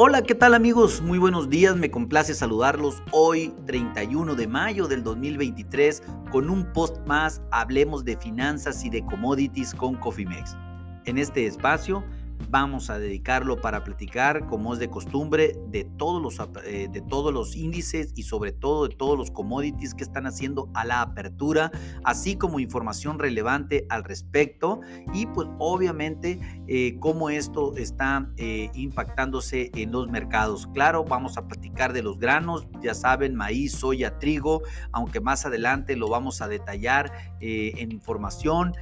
Hola, ¿qué tal amigos? Muy buenos días, me complace saludarlos hoy 31 de mayo del 2023 con un post más, hablemos de finanzas y de commodities con Cofimex. En este espacio vamos a dedicarlo para platicar, como es de costumbre, de todos los, eh, de todos los índices y sobre todo de todos los commodities que están haciendo a la apertura, así como información relevante al respecto y pues obviamente eh, cómo esto está eh, impactándose en los mercados. Claro, vamos a platicar de los granos, ya saben, maíz, soya, trigo, aunque más adelante lo vamos a detallar en información.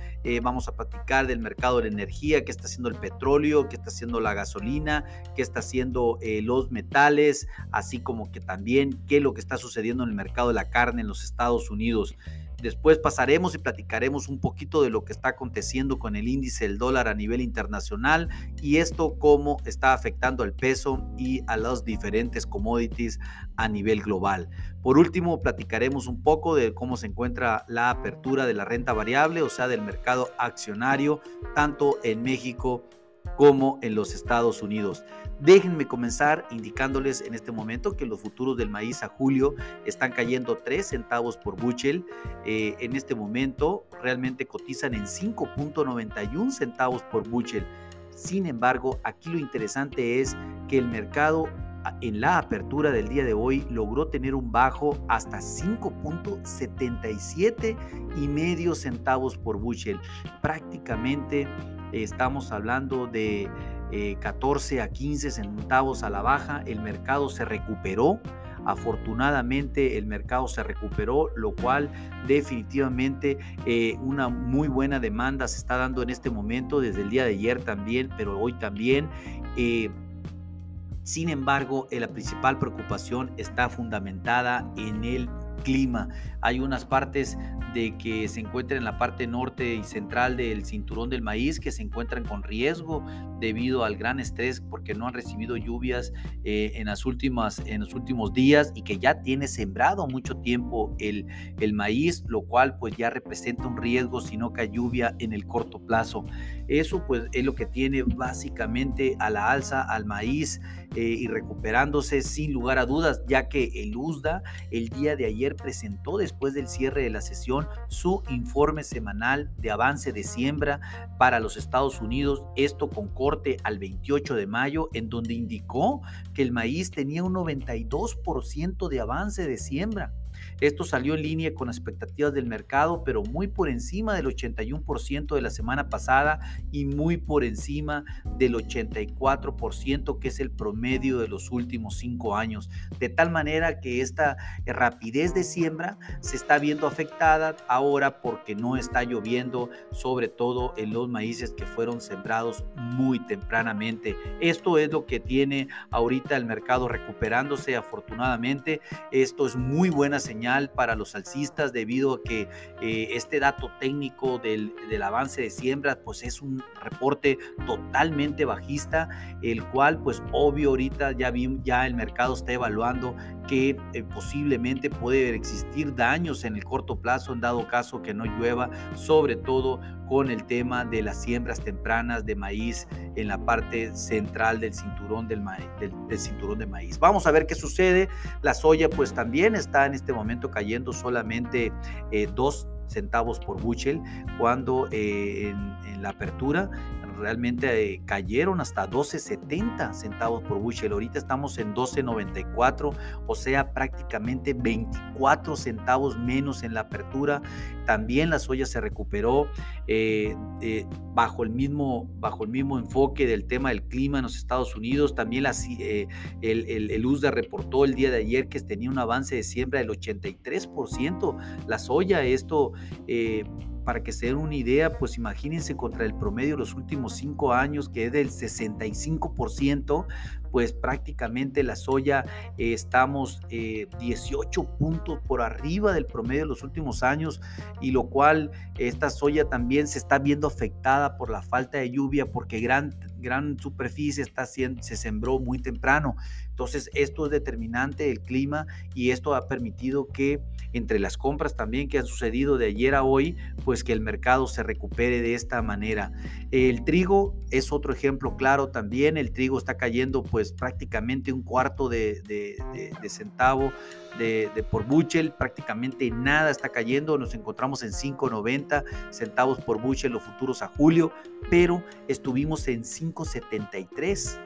Vamos a platicar del mercado de la energía, que está haciendo el petróleo qué está haciendo la gasolina, qué está haciendo eh, los metales, así como que también qué es lo que está sucediendo en el mercado de la carne en los Estados Unidos. Después pasaremos y platicaremos un poquito de lo que está aconteciendo con el índice del dólar a nivel internacional y esto cómo está afectando al peso y a los diferentes commodities a nivel global. Por último, platicaremos un poco de cómo se encuentra la apertura de la renta variable, o sea, del mercado accionario, tanto en México como en los Estados Unidos. Déjenme comenzar indicándoles en este momento que los futuros del maíz a julio están cayendo 3 centavos por buchel. Eh, en este momento realmente cotizan en 5.91 centavos por buchel. Sin embargo, aquí lo interesante es que el mercado en la apertura del día de hoy logró tener un bajo hasta 5.77 y medio centavos por bushel. Prácticamente estamos hablando de 14 eh, a 15 centavos a la baja. El mercado se recuperó. Afortunadamente el mercado se recuperó, lo cual definitivamente eh, una muy buena demanda se está dando en este momento, desde el día de ayer también, pero hoy también. Eh, sin embargo, la principal preocupación está fundamentada en el clima. Hay unas partes de que se encuentran en la parte norte y central del cinturón del maíz que se encuentran con riesgo debido al gran estrés porque no han recibido lluvias eh, en, las últimas, en los últimos días y que ya tiene sembrado mucho tiempo el, el maíz, lo cual pues ya representa un riesgo si no cae lluvia en el corto plazo. Eso pues es lo que tiene básicamente a la alza al maíz eh, y recuperándose sin lugar a dudas, ya que el USDA el día de ayer presentó después del cierre de la sesión su informe semanal de avance de siembra para los Estados Unidos, esto con corte al 28 de mayo, en donde indicó que el maíz tenía un 92% de avance de siembra. Esto salió en línea con expectativas del mercado, pero muy por encima del 81% de la semana pasada y muy por encima del 84% que es el promedio de los últimos cinco años. De tal manera que esta rapidez de siembra se está viendo afectada ahora porque no está lloviendo, sobre todo en los maíces que fueron sembrados muy tempranamente. Esto es lo que tiene ahorita el mercado recuperándose afortunadamente. Esto es muy buena señal para los alcistas debido a que eh, este dato técnico del, avance de siembra pues es un reporte totalmente bajista, el cual pues obvio ahorita ya, ya el mercado está evaluando que eh, posiblemente puede existir daños en el corto plazo en dado caso que no llueva, sobre todo con el tema de las siembras tempranas de maíz en la parte central del cinturón del, del, cinturón de maíz. Vamos a ver qué sucede. La soya pues también está en este momento cayendo solamente eh, dos centavos por bushel cuando eh, en, la apertura realmente eh, cayeron hasta 12.70 centavos por bushel. Ahorita estamos en 12.94, o sea, prácticamente 24 centavos menos en la apertura. También la soya se recuperó eh, eh, bajo, el mismo, bajo el mismo enfoque del tema del clima en los Estados Unidos. También el, el, USDA reportó el día de ayer que tenía un avance de siembra del 83%. La soya, esto para que se den una idea, pues imagínense contra el promedio de los últimos cinco años, que es del 65%, pues prácticamente la soya eh, estamos 18 eh, puntos por arriba del promedio de los últimos años y lo cual esta soya también se está viendo afectada por la falta de lluvia porque gran, gran superficie está siendo, se sembró muy temprano. Entonces esto es determinante del clima y esto ha permitido que entre las compras también que han sucedido de ayer a hoy, pues que el mercado se recupere de esta manera. El trigo es otro ejemplo claro también, el trigo está cayendo pues prácticamente un cuarto de, centavo de, por buchel, prácticamente nada está cayendo, nos encontramos en 5.90 centavos por buchel los futuros a julio, pero estuvimos en 5.73,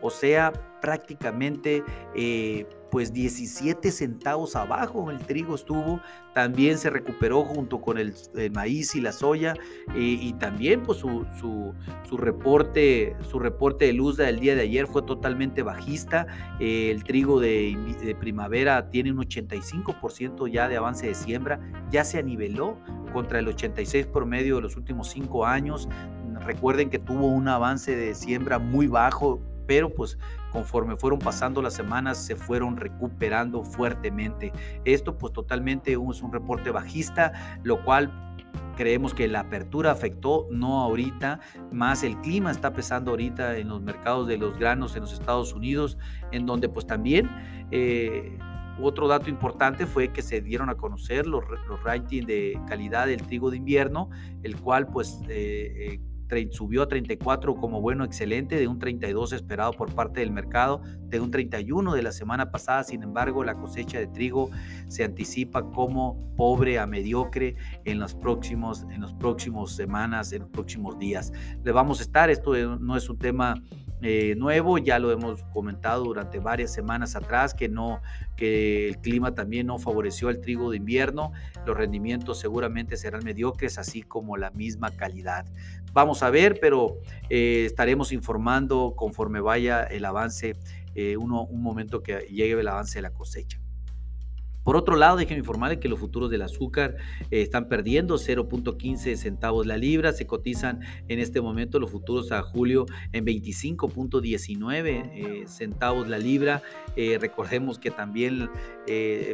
o sea, prácticamente... Eh, pues 17 centavos abajo el trigo estuvo, también se recuperó junto con el, maíz y la soya eh, y también pues su, su, reporte, su reporte de luz del día de ayer fue totalmente bajista, eh, el trigo de, de, primavera tiene un 85% ya de avance de siembra, ya se aniveló contra el 86 promedio de los últimos cinco años, recuerden que tuvo un avance de siembra muy bajo, pero pues conforme fueron pasando las semanas se fueron recuperando fuertemente. Esto pues totalmente es un reporte bajista, lo cual creemos que la apertura afectó, no ahorita, más el clima está pesando ahorita en los mercados de los granos en los Estados Unidos, en donde pues también... Eh, otro dato importante fue que se dieron a conocer los, los ratings de calidad del trigo de invierno, el cual pues eh, eh, subió a 34 como bueno, excelente, de un 32 esperado por parte del mercado, de un 31 de la semana pasada. Sin embargo, la cosecha de trigo se anticipa como pobre a mediocre en los próximos, en los próximos semanas, en los próximos días. Le vamos a estar, esto no es un tema eh, nuevo, ya lo hemos comentado durante varias semanas atrás, que, no, que el clima también no favoreció al trigo de invierno, los rendimientos seguramente serán mediocres, así como la misma calidad. Vamos a ver, pero eh, estaremos informando conforme vaya el avance, eh, uno, un momento que llegue el avance de la cosecha. Por otro lado, déjenme informarles que los futuros del azúcar eh, están perdiendo 0.15 centavos la libra. Se cotizan en este momento los futuros a julio en 25.19 eh, centavos la libra. Eh, recordemos que también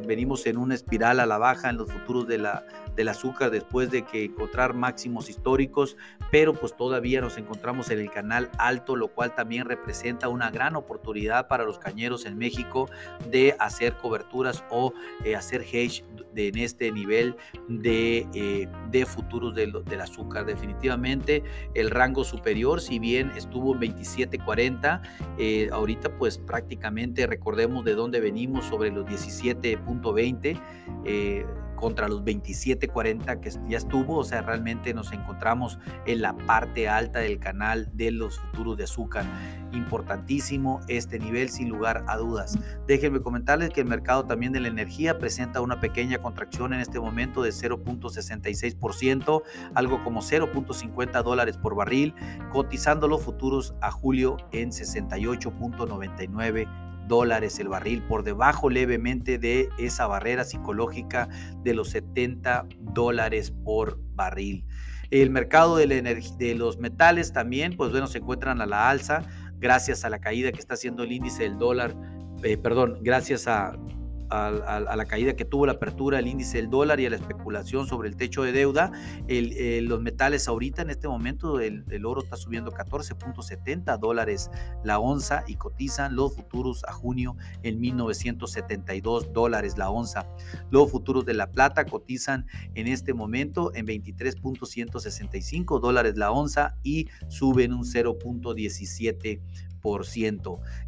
venimos en una espiral a la baja en los futuros del azúcar después de que encontrar máximos históricos, pero pues todavía nos encontramos en el canal alto, lo cual también representa una gran oportunidad para los cañeros en México de hacer coberturas o eh, hacer hedge de, en este nivel de, eh, de futuros del, azúcar. Definitivamente el rango superior, si bien estuvo en 27.40, eh, ahorita pues prácticamente recordemos de dónde venimos sobre los 17.20 contra los 27.40 que ya estuvo, o sea, realmente nos encontramos en la parte alta del canal de los futuros de azúcar. Importantísimo este nivel sin lugar a dudas. Déjenme comentarles que el mercado también de la energía presenta una pequeña contracción en este momento de 0.66%, algo como 0.50 dólares por barril, cotizando los futuros a julio en 68.99 dólares el barril, por debajo levemente de esa barrera psicológica de los 70 dólares por barril. El mercado de, la de los metales también, pues bueno, se encuentran a la alza gracias a la caída que está haciendo el índice del dólar, eh, perdón, gracias a a, la caída que tuvo la apertura del índice del dólar y a la especulación sobre el techo de deuda, el, los metales ahorita en este momento el, oro está subiendo 14.70 dólares la onza y cotizan los futuros a junio en 1972 dólares la onza. Los futuros de la plata cotizan en este momento en 23.165 dólares la onza y suben un 0.17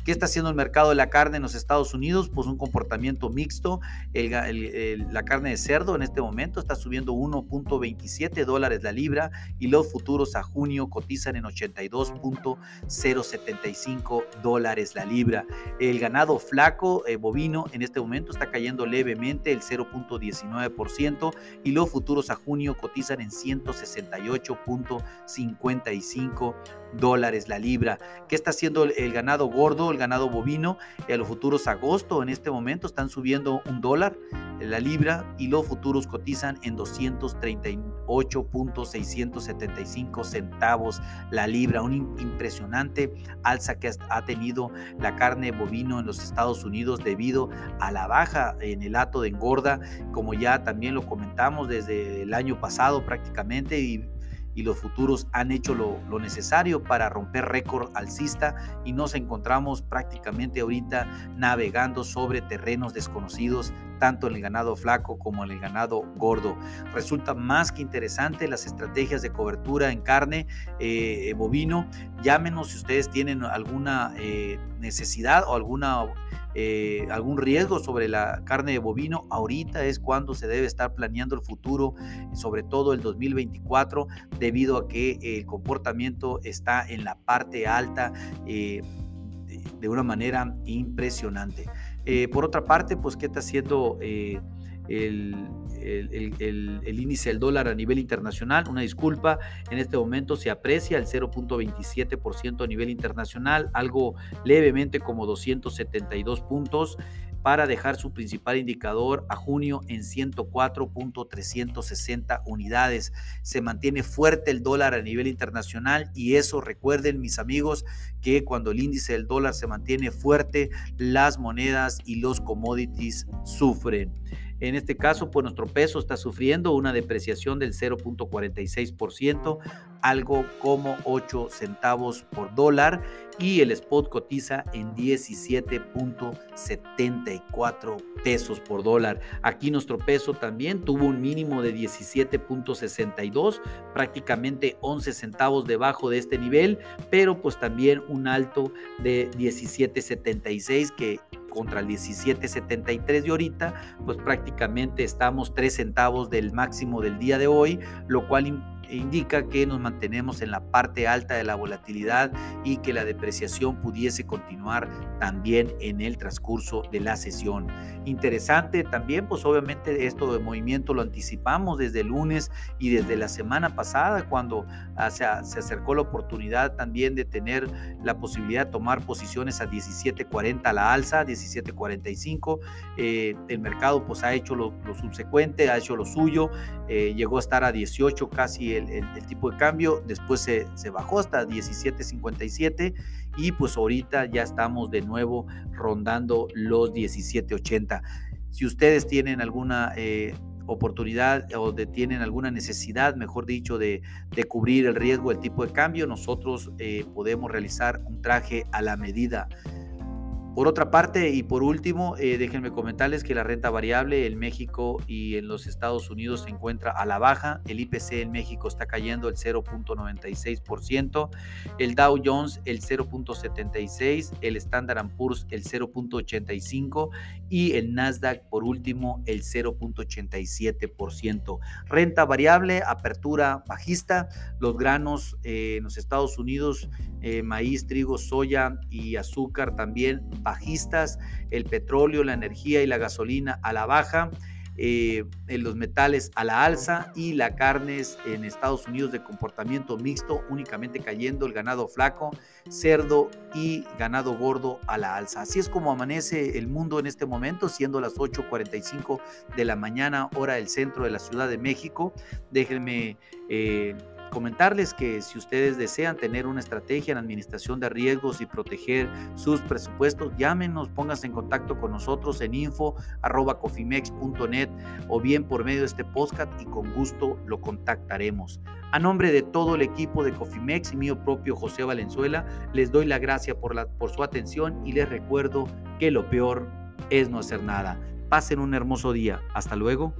¿Qué está haciendo el mercado de la carne en los Estados Unidos? Pues un comportamiento mixto. la carne de cerdo en este momento está subiendo 1.27 dólares la libra y los futuros a junio cotizan en 82.075 dólares la libra. El ganado flaco eh, bovino en este momento está cayendo levemente el 0.19% y los futuros a junio cotizan en 168.55 dólares la libra. ¿Qué está haciendo el ganado gordo, el ganado bovino? a los futuros agosto en este momento están subiendo un dólar la libra y los futuros cotizan en 238.675 centavos la libra. Un impresionante alza que ha tenido la carne bovino en los Estados Unidos debido a la baja en el hato de engorda, como ya también lo comentamos desde el año pasado prácticamente y y los futuros han hecho lo, necesario para romper récord alcista y nos encontramos prácticamente ahorita navegando sobre terrenos desconocidos tanto en el ganado flaco como en el ganado gordo. Resulta más que interesante las estrategias de cobertura en carne eh, bovino. Llámenos si ustedes tienen alguna eh, necesidad o alguna eh, algún riesgo sobre la carne de bovino, ahorita es cuando se debe estar planeando el futuro, sobre todo el 2024, debido a que el comportamiento está en la parte alta eh, de una manera impresionante. Eh, por otra parte, pues, ¿qué está haciendo el, el, índice del dólar a nivel internacional. Una disculpa, en este momento se aprecia el 0.27% a nivel internacional, algo levemente como 272 puntos para dejar su principal indicador a junio en 104.360 unidades. Se mantiene fuerte el dólar a nivel internacional y eso recuerden mis amigos que cuando el índice del dólar se mantiene fuerte, las monedas y los commodities sufren. En este caso, pues nuestro peso está sufriendo una depreciación del 0.46%, algo como 8 centavos por dólar y el spot cotiza en 17.74 pesos por dólar. Aquí nuestro peso también tuvo un mínimo de 17.62, prácticamente 11 centavos debajo de este nivel, pero pues también un alto de 17.76 que contra el 17.73 de ahorita, pues prácticamente estamos 3 centavos del máximo del día de hoy, lo cual indica que nos mantenemos en la parte alta de la volatilidad y que la depreciación pudiese continuar también en el transcurso de la sesión. Interesante también, pues obviamente esto de movimiento lo anticipamos desde el lunes y desde la semana pasada cuando ah, se, acercó la oportunidad también de tener la posibilidad de tomar posiciones a 17.40 a la alza, 17.45. Eh, el mercado pues ha hecho lo, subsecuente, ha hecho lo suyo, eh, llegó a estar a 18 casi el, tipo de cambio, después se, bajó hasta 17.57 y pues ahorita ya estamos de nuevo rondando los 17.80. Si ustedes tienen alguna eh, oportunidad o de, tienen alguna necesidad, mejor dicho, de, cubrir el riesgo del tipo de cambio, nosotros eh, podemos realizar un traje a la medida. Por otra parte, y por último, eh, déjenme comentarles que la renta variable en México y en los Estados Unidos se encuentra a la baja. El IPC en México está cayendo el 0.96%, el Dow Jones el 0.76%, el Standard Poor's el 0.85% y el Nasdaq por último el 0.87%. Renta variable, apertura bajista, los granos eh, en los Estados Unidos, eh, maíz, trigo, soya y azúcar también bajistas, el petróleo, la energía y la gasolina a la baja, eh, los metales a la alza y la carnes en Estados Unidos de comportamiento mixto, únicamente cayendo el ganado flaco, cerdo y ganado gordo a la alza. Así es como amanece el mundo en este momento, siendo las 8.45 de la mañana, hora del centro de la Ciudad de México. Déjenme... Eh, Comentarles que si ustedes desean tener una estrategia en administración de riesgos y proteger sus presupuestos, llámenos, pónganse en contacto con nosotros en info.cofimex.net o bien por medio de este podcast y con gusto lo contactaremos. A nombre de todo el equipo de Cofimex y mío propio José Valenzuela, les doy la gracia por, por su atención y les recuerdo que lo peor es no hacer nada. Pasen un hermoso día. Hasta luego.